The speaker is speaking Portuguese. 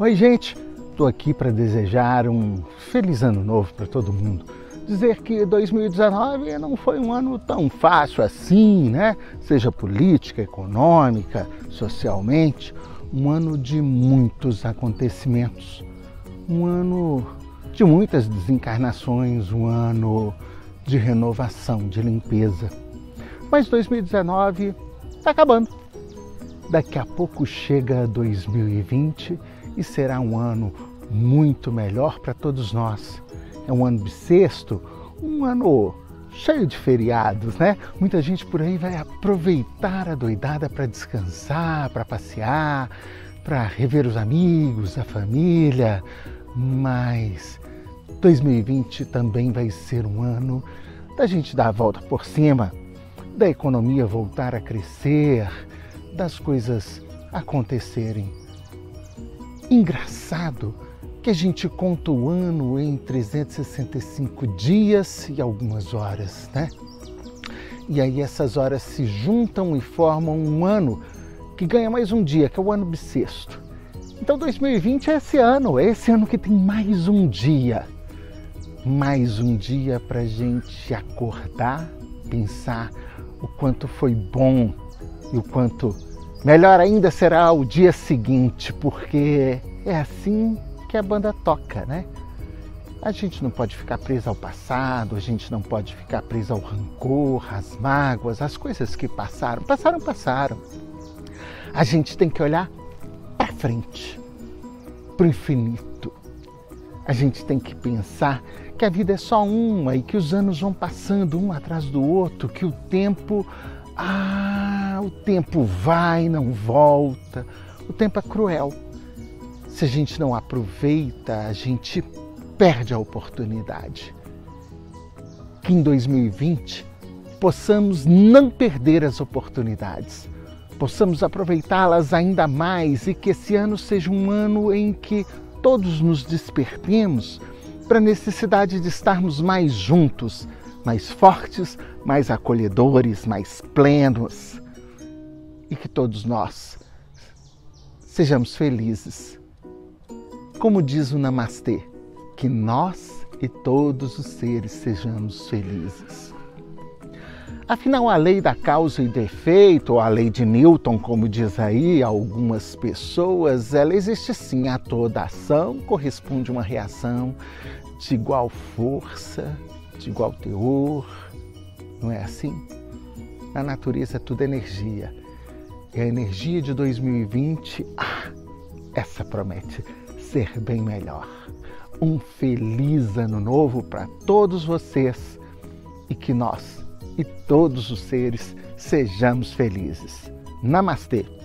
Oi, gente. Estou aqui para desejar um feliz ano novo para todo mundo. Dizer que 2019 não foi um ano tão fácil assim, né? Seja política, econômica, socialmente, um ano de muitos acontecimentos, um ano de muitas desencarnações, um ano de renovação, de limpeza. Mas 2019 está acabando. Daqui a pouco chega 2020 e será um ano muito melhor para todos nós. É um ano bissexto, um ano cheio de feriados, né? Muita gente por aí vai aproveitar a doidada para descansar, para passear, para rever os amigos, a família, mas 2020 também vai ser um ano da gente dar a volta por cima, da economia voltar a crescer, das coisas acontecerem. Engraçado que a gente conta o ano em 365 dias e algumas horas, né? E aí essas horas se juntam e formam um ano que ganha mais um dia, que é o ano bissexto. Então 2020 é esse ano, é esse ano que tem mais um dia. Mais um dia para gente acordar, pensar o quanto foi bom e o quanto melhor ainda será o dia seguinte, porque é assim que a banda toca, né? A gente não pode ficar preso ao passado, a gente não pode ficar preso ao rancor, às mágoas, às coisas que passaram. Passaram, passaram. A gente tem que olhar para frente, para o infinito. A gente tem que pensar que a vida é só uma e que os anos vão passando um atrás do outro, que o tempo. Ah, o tempo vai, não volta. O tempo é cruel se a gente não aproveita, a gente perde a oportunidade. Que em 2020 possamos não perder as oportunidades, possamos aproveitá-las ainda mais e que esse ano seja um ano em que todos nos despertemos para a necessidade de estarmos mais juntos, mais fortes, mais acolhedores, mais plenos e que todos nós sejamos felizes como diz o Namastê, que nós e todos os seres sejamos felizes. Afinal, a lei da causa e do efeito, ou a lei de Newton, como diz aí algumas pessoas, ela existe sim. A toda ação corresponde uma reação de igual força, de igual teor. Não é assim? Na natureza é tudo energia. E a energia de 2020, ah, essa promete ser bem melhor. Um feliz ano novo para todos vocês e que nós e todos os seres sejamos felizes. Namastê!